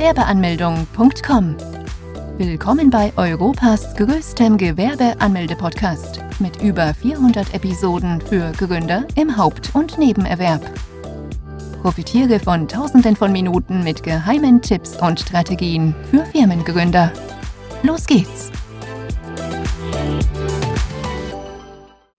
Gewerbeanmeldung.com. Willkommen bei Europas größtem Gewerbeanmelde-Podcast mit über 400 Episoden für Gründer im Haupt- und Nebenerwerb. Profitiere von Tausenden von Minuten mit geheimen Tipps und Strategien für Firmengründer. Los geht's!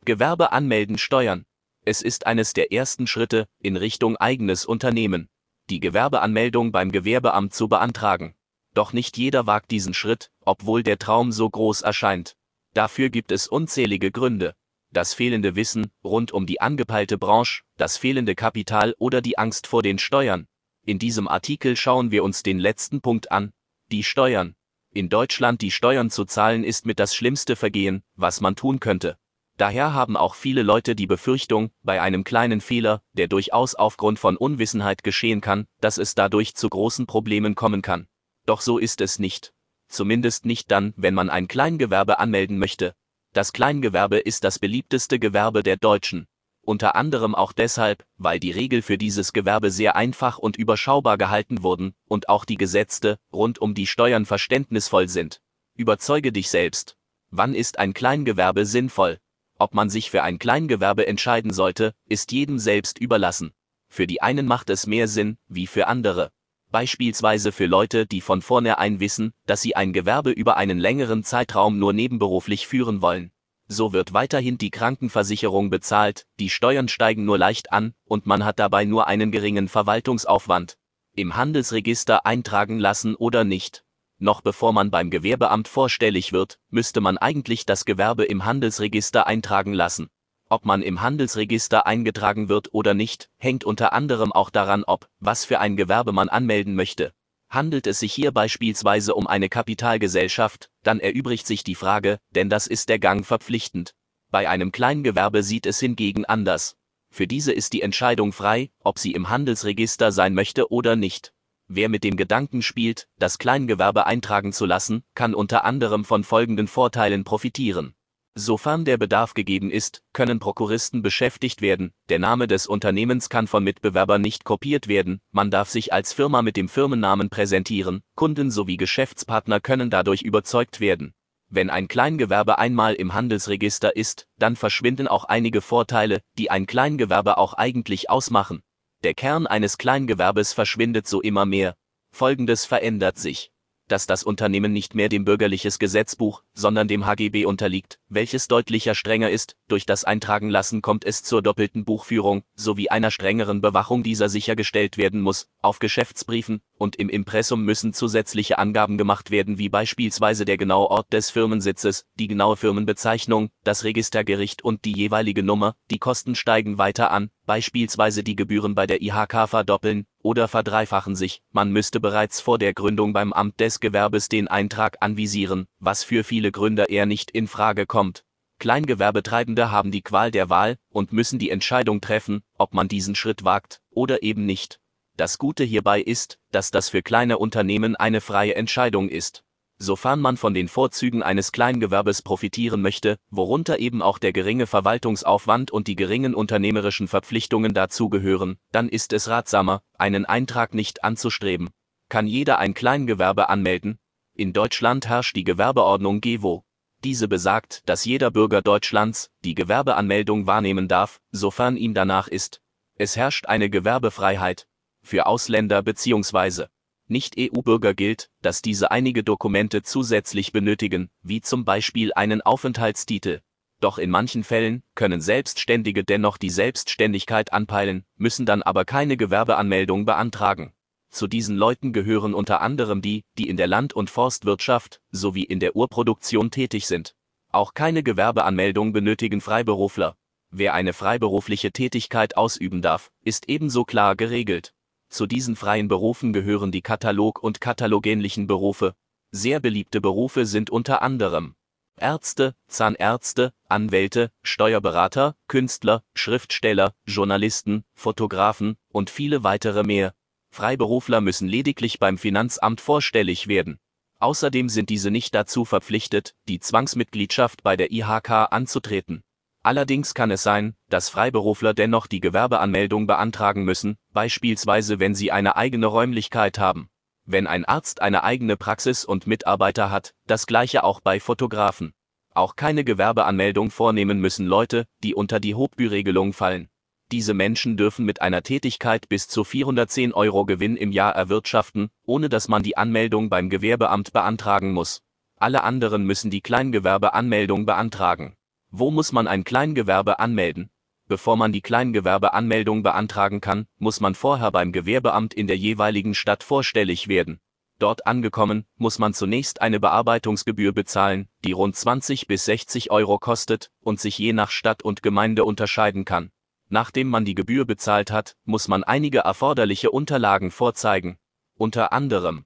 Gewerbe anmelden Steuern. Es ist eines der ersten Schritte in Richtung eigenes Unternehmen, die Gewerbeanmeldung beim Gewerbeamt zu beantragen. Doch nicht jeder wagt diesen Schritt, obwohl der Traum so groß erscheint. Dafür gibt es unzählige Gründe. Das fehlende Wissen rund um die angepeilte Branche, das fehlende Kapital oder die Angst vor den Steuern. In diesem Artikel schauen wir uns den letzten Punkt an, die Steuern. In Deutschland die Steuern zu zahlen ist mit das schlimmste Vergehen, was man tun könnte. Daher haben auch viele Leute die Befürchtung, bei einem kleinen Fehler, der durchaus aufgrund von Unwissenheit geschehen kann, dass es dadurch zu großen Problemen kommen kann. Doch so ist es nicht. Zumindest nicht dann, wenn man ein Kleingewerbe anmelden möchte. Das Kleingewerbe ist das beliebteste Gewerbe der Deutschen. Unter anderem auch deshalb, weil die Regeln für dieses Gewerbe sehr einfach und überschaubar gehalten wurden und auch die Gesetze rund um die Steuern verständnisvoll sind. Überzeuge dich selbst. Wann ist ein Kleingewerbe sinnvoll? Ob man sich für ein Kleingewerbe entscheiden sollte, ist jedem selbst überlassen. Für die einen macht es mehr Sinn, wie für andere. Beispielsweise für Leute, die von vornherein wissen, dass sie ein Gewerbe über einen längeren Zeitraum nur nebenberuflich führen wollen. So wird weiterhin die Krankenversicherung bezahlt, die Steuern steigen nur leicht an, und man hat dabei nur einen geringen Verwaltungsaufwand. Im Handelsregister eintragen lassen oder nicht. Noch bevor man beim Gewerbeamt vorstellig wird, müsste man eigentlich das Gewerbe im Handelsregister eintragen lassen. Ob man im Handelsregister eingetragen wird oder nicht, hängt unter anderem auch daran ob, was für ein Gewerbe man anmelden möchte. Handelt es sich hier beispielsweise um eine Kapitalgesellschaft, dann erübrigt sich die Frage, denn das ist der Gang verpflichtend. Bei einem Kleingewerbe sieht es hingegen anders. Für diese ist die Entscheidung frei, ob sie im Handelsregister sein möchte oder nicht. Wer mit dem Gedanken spielt, das Kleingewerbe eintragen zu lassen, kann unter anderem von folgenden Vorteilen profitieren. Sofern der Bedarf gegeben ist, können Prokuristen beschäftigt werden, der Name des Unternehmens kann von Mitbewerbern nicht kopiert werden, man darf sich als Firma mit dem Firmennamen präsentieren, Kunden sowie Geschäftspartner können dadurch überzeugt werden. Wenn ein Kleingewerbe einmal im Handelsregister ist, dann verschwinden auch einige Vorteile, die ein Kleingewerbe auch eigentlich ausmachen. Der Kern eines Kleingewerbes verschwindet so immer mehr. Folgendes verändert sich dass das Unternehmen nicht mehr dem bürgerliches Gesetzbuch, sondern dem HGB unterliegt, welches deutlicher strenger ist, durch das Eintragenlassen kommt es zur doppelten Buchführung, sowie einer strengeren Bewachung dieser sichergestellt werden muss, auf Geschäftsbriefen, und im Impressum müssen zusätzliche Angaben gemacht werden wie beispielsweise der genaue Ort des Firmensitzes, die genaue Firmenbezeichnung, das Registergericht und die jeweilige Nummer, die Kosten steigen weiter an, beispielsweise die Gebühren bei der IHK verdoppeln, oder verdreifachen sich, man müsste bereits vor der Gründung beim Amt des Gewerbes den Eintrag anvisieren, was für viele Gründer eher nicht in Frage kommt. Kleingewerbetreibende haben die Qual der Wahl und müssen die Entscheidung treffen, ob man diesen Schritt wagt oder eben nicht. Das Gute hierbei ist, dass das für kleine Unternehmen eine freie Entscheidung ist sofern man von den Vorzügen eines Kleingewerbes profitieren möchte, worunter eben auch der geringe Verwaltungsaufwand und die geringen unternehmerischen Verpflichtungen dazugehören, dann ist es ratsamer, einen Eintrag nicht anzustreben. Kann jeder ein Kleingewerbe anmelden? In Deutschland herrscht die Gewerbeordnung GEWO. Diese besagt, dass jeder Bürger Deutschlands die Gewerbeanmeldung wahrnehmen darf, sofern ihm danach ist. Es herrscht eine Gewerbefreiheit für Ausländer bzw. Nicht-EU-Bürger gilt, dass diese einige Dokumente zusätzlich benötigen, wie zum Beispiel einen Aufenthaltstitel. Doch in manchen Fällen können Selbstständige dennoch die Selbstständigkeit anpeilen, müssen dann aber keine Gewerbeanmeldung beantragen. Zu diesen Leuten gehören unter anderem die, die in der Land- und Forstwirtschaft sowie in der Urproduktion tätig sind. Auch keine Gewerbeanmeldung benötigen Freiberufler. Wer eine freiberufliche Tätigkeit ausüben darf, ist ebenso klar geregelt. Zu diesen freien Berufen gehören die Katalog- und katalogähnlichen Berufe. Sehr beliebte Berufe sind unter anderem Ärzte, Zahnärzte, Anwälte, Steuerberater, Künstler, Schriftsteller, Journalisten, Fotografen und viele weitere mehr. Freiberufler müssen lediglich beim Finanzamt vorstellig werden. Außerdem sind diese nicht dazu verpflichtet, die Zwangsmitgliedschaft bei der IHK anzutreten. Allerdings kann es sein, dass Freiberufler dennoch die Gewerbeanmeldung beantragen müssen, beispielsweise wenn sie eine eigene Räumlichkeit haben. Wenn ein Arzt eine eigene Praxis und Mitarbeiter hat, das gleiche auch bei Fotografen. Auch keine Gewerbeanmeldung vornehmen müssen Leute, die unter die Hochbüregelung fallen. Diese Menschen dürfen mit einer Tätigkeit bis zu 410 Euro Gewinn im Jahr erwirtschaften, ohne dass man die Anmeldung beim Gewerbeamt beantragen muss. Alle anderen müssen die Kleingewerbeanmeldung beantragen. Wo muss man ein Kleingewerbe anmelden? Bevor man die Kleingewerbeanmeldung beantragen kann, muss man vorher beim Gewerbeamt in der jeweiligen Stadt vorstellig werden. Dort angekommen, muss man zunächst eine Bearbeitungsgebühr bezahlen, die rund 20 bis 60 Euro kostet und sich je nach Stadt und Gemeinde unterscheiden kann. Nachdem man die Gebühr bezahlt hat, muss man einige erforderliche Unterlagen vorzeigen. Unter anderem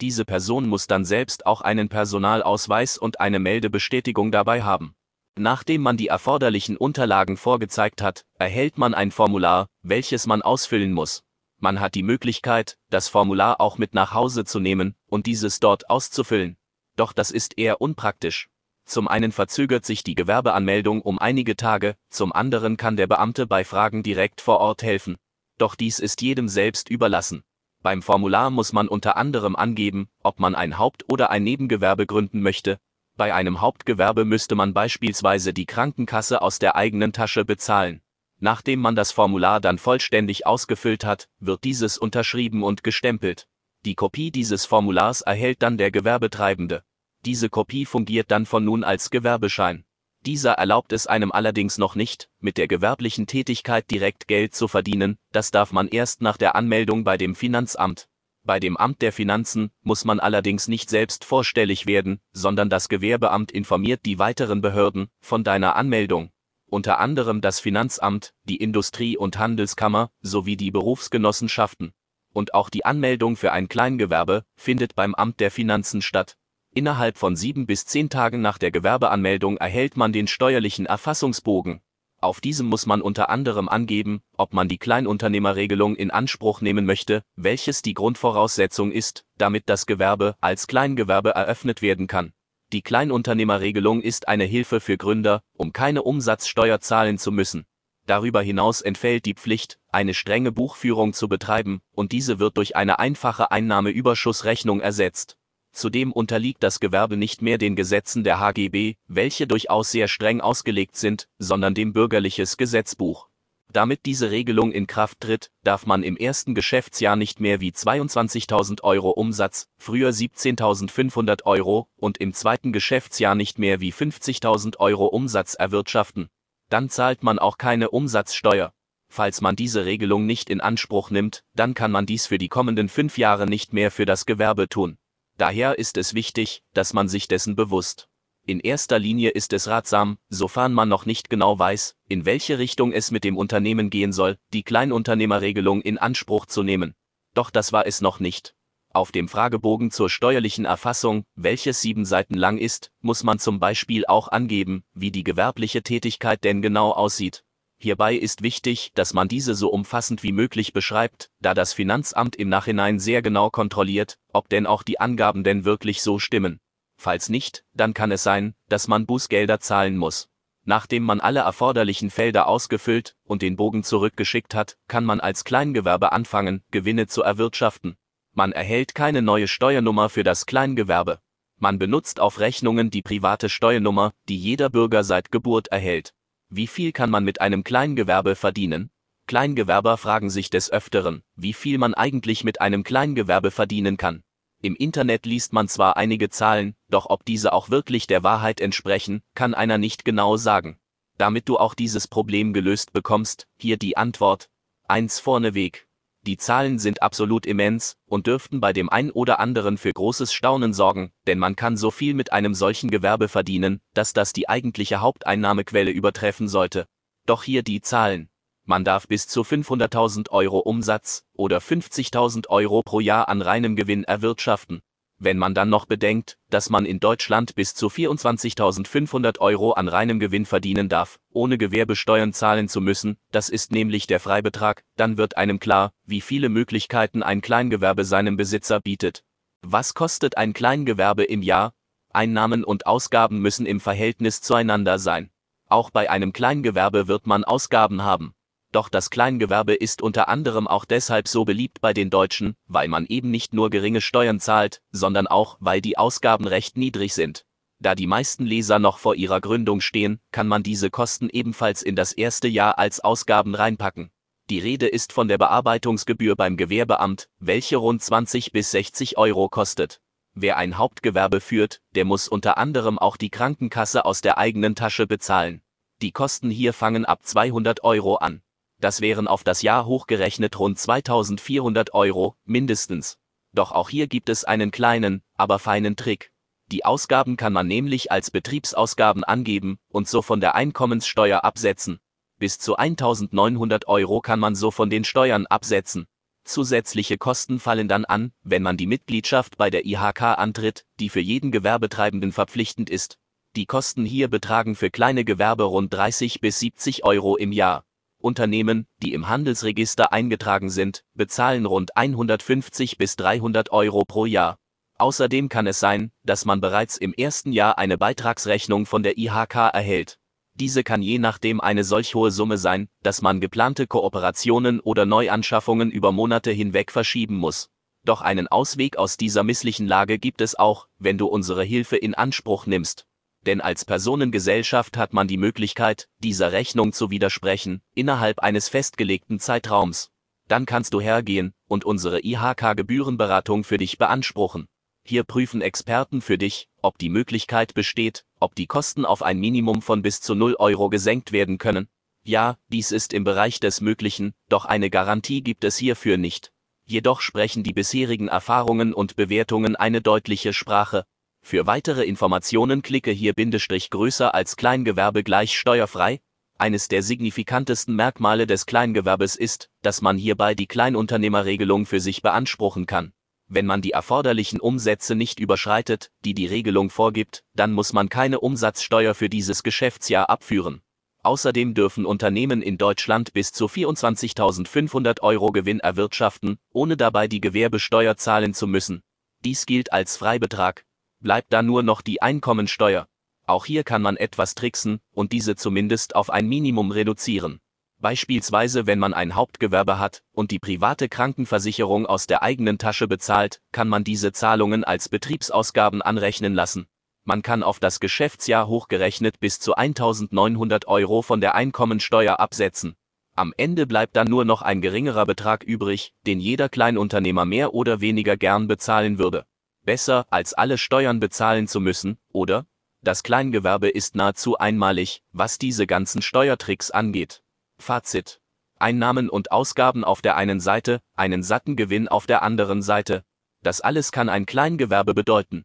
diese Person muss dann selbst auch einen Personalausweis und eine Meldebestätigung dabei haben. Nachdem man die erforderlichen Unterlagen vorgezeigt hat, erhält man ein Formular, welches man ausfüllen muss. Man hat die Möglichkeit, das Formular auch mit nach Hause zu nehmen und dieses dort auszufüllen. Doch das ist eher unpraktisch. Zum einen verzögert sich die Gewerbeanmeldung um einige Tage, zum anderen kann der Beamte bei Fragen direkt vor Ort helfen. Doch dies ist jedem selbst überlassen. Beim Formular muss man unter anderem angeben, ob man ein Haupt- oder ein Nebengewerbe gründen möchte. Bei einem Hauptgewerbe müsste man beispielsweise die Krankenkasse aus der eigenen Tasche bezahlen. Nachdem man das Formular dann vollständig ausgefüllt hat, wird dieses unterschrieben und gestempelt. Die Kopie dieses Formulars erhält dann der Gewerbetreibende. Diese Kopie fungiert dann von nun als Gewerbeschein. Dieser erlaubt es einem allerdings noch nicht, mit der gewerblichen Tätigkeit direkt Geld zu verdienen, das darf man erst nach der Anmeldung bei dem Finanzamt. Bei dem Amt der Finanzen muss man allerdings nicht selbst vorstellig werden, sondern das Gewerbeamt informiert die weiteren Behörden von deiner Anmeldung. Unter anderem das Finanzamt, die Industrie- und Handelskammer sowie die Berufsgenossenschaften. Und auch die Anmeldung für ein Kleingewerbe findet beim Amt der Finanzen statt. Innerhalb von sieben bis zehn Tagen nach der Gewerbeanmeldung erhält man den steuerlichen Erfassungsbogen. Auf diesem muss man unter anderem angeben, ob man die Kleinunternehmerregelung in Anspruch nehmen möchte, welches die Grundvoraussetzung ist, damit das Gewerbe als Kleingewerbe eröffnet werden kann. Die Kleinunternehmerregelung ist eine Hilfe für Gründer, um keine Umsatzsteuer zahlen zu müssen. Darüber hinaus entfällt die Pflicht, eine strenge Buchführung zu betreiben, und diese wird durch eine einfache Einnahmeüberschussrechnung ersetzt. Zudem unterliegt das Gewerbe nicht mehr den Gesetzen der HGB, welche durchaus sehr streng ausgelegt sind, sondern dem Bürgerliches Gesetzbuch. Damit diese Regelung in Kraft tritt, darf man im ersten Geschäftsjahr nicht mehr wie 22.000 Euro Umsatz, früher 17.500 Euro, und im zweiten Geschäftsjahr nicht mehr wie 50.000 Euro Umsatz erwirtschaften. Dann zahlt man auch keine Umsatzsteuer. Falls man diese Regelung nicht in Anspruch nimmt, dann kann man dies für die kommenden fünf Jahre nicht mehr für das Gewerbe tun. Daher ist es wichtig, dass man sich dessen bewusst. In erster Linie ist es ratsam, sofern man noch nicht genau weiß, in welche Richtung es mit dem Unternehmen gehen soll, die Kleinunternehmerregelung in Anspruch zu nehmen. Doch das war es noch nicht. Auf dem Fragebogen zur steuerlichen Erfassung, welches sieben Seiten lang ist, muss man zum Beispiel auch angeben, wie die gewerbliche Tätigkeit denn genau aussieht. Hierbei ist wichtig, dass man diese so umfassend wie möglich beschreibt, da das Finanzamt im Nachhinein sehr genau kontrolliert, ob denn auch die Angaben denn wirklich so stimmen. Falls nicht, dann kann es sein, dass man Bußgelder zahlen muss. Nachdem man alle erforderlichen Felder ausgefüllt und den Bogen zurückgeschickt hat, kann man als Kleingewerbe anfangen, Gewinne zu erwirtschaften. Man erhält keine neue Steuernummer für das Kleingewerbe. Man benutzt auf Rechnungen die private Steuernummer, die jeder Bürger seit Geburt erhält. Wie viel kann man mit einem Kleingewerbe verdienen? Kleingewerber fragen sich des Öfteren, wie viel man eigentlich mit einem Kleingewerbe verdienen kann. Im Internet liest man zwar einige Zahlen, doch ob diese auch wirklich der Wahrheit entsprechen, kann einer nicht genau sagen. Damit du auch dieses Problem gelöst bekommst, hier die Antwort. Eins vorneweg, die Zahlen sind absolut immens und dürften bei dem ein oder anderen für großes Staunen sorgen, denn man kann so viel mit einem solchen Gewerbe verdienen, dass das die eigentliche Haupteinnahmequelle übertreffen sollte. Doch hier die Zahlen. Man darf bis zu 500.000 Euro Umsatz oder 50.000 Euro pro Jahr an reinem Gewinn erwirtschaften. Wenn man dann noch bedenkt, dass man in Deutschland bis zu 24.500 Euro an reinem Gewinn verdienen darf, ohne Gewerbesteuern zahlen zu müssen, das ist nämlich der Freibetrag, dann wird einem klar, wie viele Möglichkeiten ein Kleingewerbe seinem Besitzer bietet. Was kostet ein Kleingewerbe im Jahr? Einnahmen und Ausgaben müssen im Verhältnis zueinander sein. Auch bei einem Kleingewerbe wird man Ausgaben haben. Doch das Kleingewerbe ist unter anderem auch deshalb so beliebt bei den Deutschen, weil man eben nicht nur geringe Steuern zahlt, sondern auch, weil die Ausgaben recht niedrig sind. Da die meisten Leser noch vor ihrer Gründung stehen, kann man diese Kosten ebenfalls in das erste Jahr als Ausgaben reinpacken. Die Rede ist von der Bearbeitungsgebühr beim Gewerbeamt, welche rund 20 bis 60 Euro kostet. Wer ein Hauptgewerbe führt, der muss unter anderem auch die Krankenkasse aus der eigenen Tasche bezahlen. Die Kosten hier fangen ab 200 Euro an. Das wären auf das Jahr hochgerechnet rund 2400 Euro, mindestens. Doch auch hier gibt es einen kleinen, aber feinen Trick. Die Ausgaben kann man nämlich als Betriebsausgaben angeben und so von der Einkommenssteuer absetzen. Bis zu 1900 Euro kann man so von den Steuern absetzen. Zusätzliche Kosten fallen dann an, wenn man die Mitgliedschaft bei der IHK antritt, die für jeden Gewerbetreibenden verpflichtend ist. Die Kosten hier betragen für kleine Gewerbe rund 30 bis 70 Euro im Jahr. Unternehmen, die im Handelsregister eingetragen sind, bezahlen rund 150 bis 300 Euro pro Jahr. Außerdem kann es sein, dass man bereits im ersten Jahr eine Beitragsrechnung von der IHK erhält. Diese kann je nachdem eine solch hohe Summe sein, dass man geplante Kooperationen oder Neuanschaffungen über Monate hinweg verschieben muss. Doch einen Ausweg aus dieser misslichen Lage gibt es auch, wenn du unsere Hilfe in Anspruch nimmst denn als Personengesellschaft hat man die Möglichkeit, dieser Rechnung zu widersprechen, innerhalb eines festgelegten Zeitraums. Dann kannst du hergehen und unsere IHK-Gebührenberatung für dich beanspruchen. Hier prüfen Experten für dich, ob die Möglichkeit besteht, ob die Kosten auf ein Minimum von bis zu 0 Euro gesenkt werden können. Ja, dies ist im Bereich des Möglichen, doch eine Garantie gibt es hierfür nicht. Jedoch sprechen die bisherigen Erfahrungen und Bewertungen eine deutliche Sprache, für weitere Informationen klicke hier Bindestrich größer als Kleingewerbe gleich steuerfrei. Eines der signifikantesten Merkmale des Kleingewerbes ist, dass man hierbei die Kleinunternehmerregelung für sich beanspruchen kann. Wenn man die erforderlichen Umsätze nicht überschreitet, die die Regelung vorgibt, dann muss man keine Umsatzsteuer für dieses Geschäftsjahr abführen. Außerdem dürfen Unternehmen in Deutschland bis zu 24.500 Euro Gewinn erwirtschaften, ohne dabei die Gewerbesteuer zahlen zu müssen. Dies gilt als Freibetrag, bleibt da nur noch die Einkommensteuer. Auch hier kann man etwas tricksen und diese zumindest auf ein Minimum reduzieren. Beispielsweise wenn man ein Hauptgewerbe hat und die private Krankenversicherung aus der eigenen Tasche bezahlt, kann man diese Zahlungen als Betriebsausgaben anrechnen lassen. Man kann auf das Geschäftsjahr hochgerechnet bis zu 1900 Euro von der Einkommensteuer absetzen. Am Ende bleibt dann nur noch ein geringerer Betrag übrig, den jeder Kleinunternehmer mehr oder weniger gern bezahlen würde besser, als alle Steuern bezahlen zu müssen, oder? Das Kleingewerbe ist nahezu einmalig, was diese ganzen Steuertricks angeht. Fazit. Einnahmen und Ausgaben auf der einen Seite, einen satten Gewinn auf der anderen Seite. Das alles kann ein Kleingewerbe bedeuten.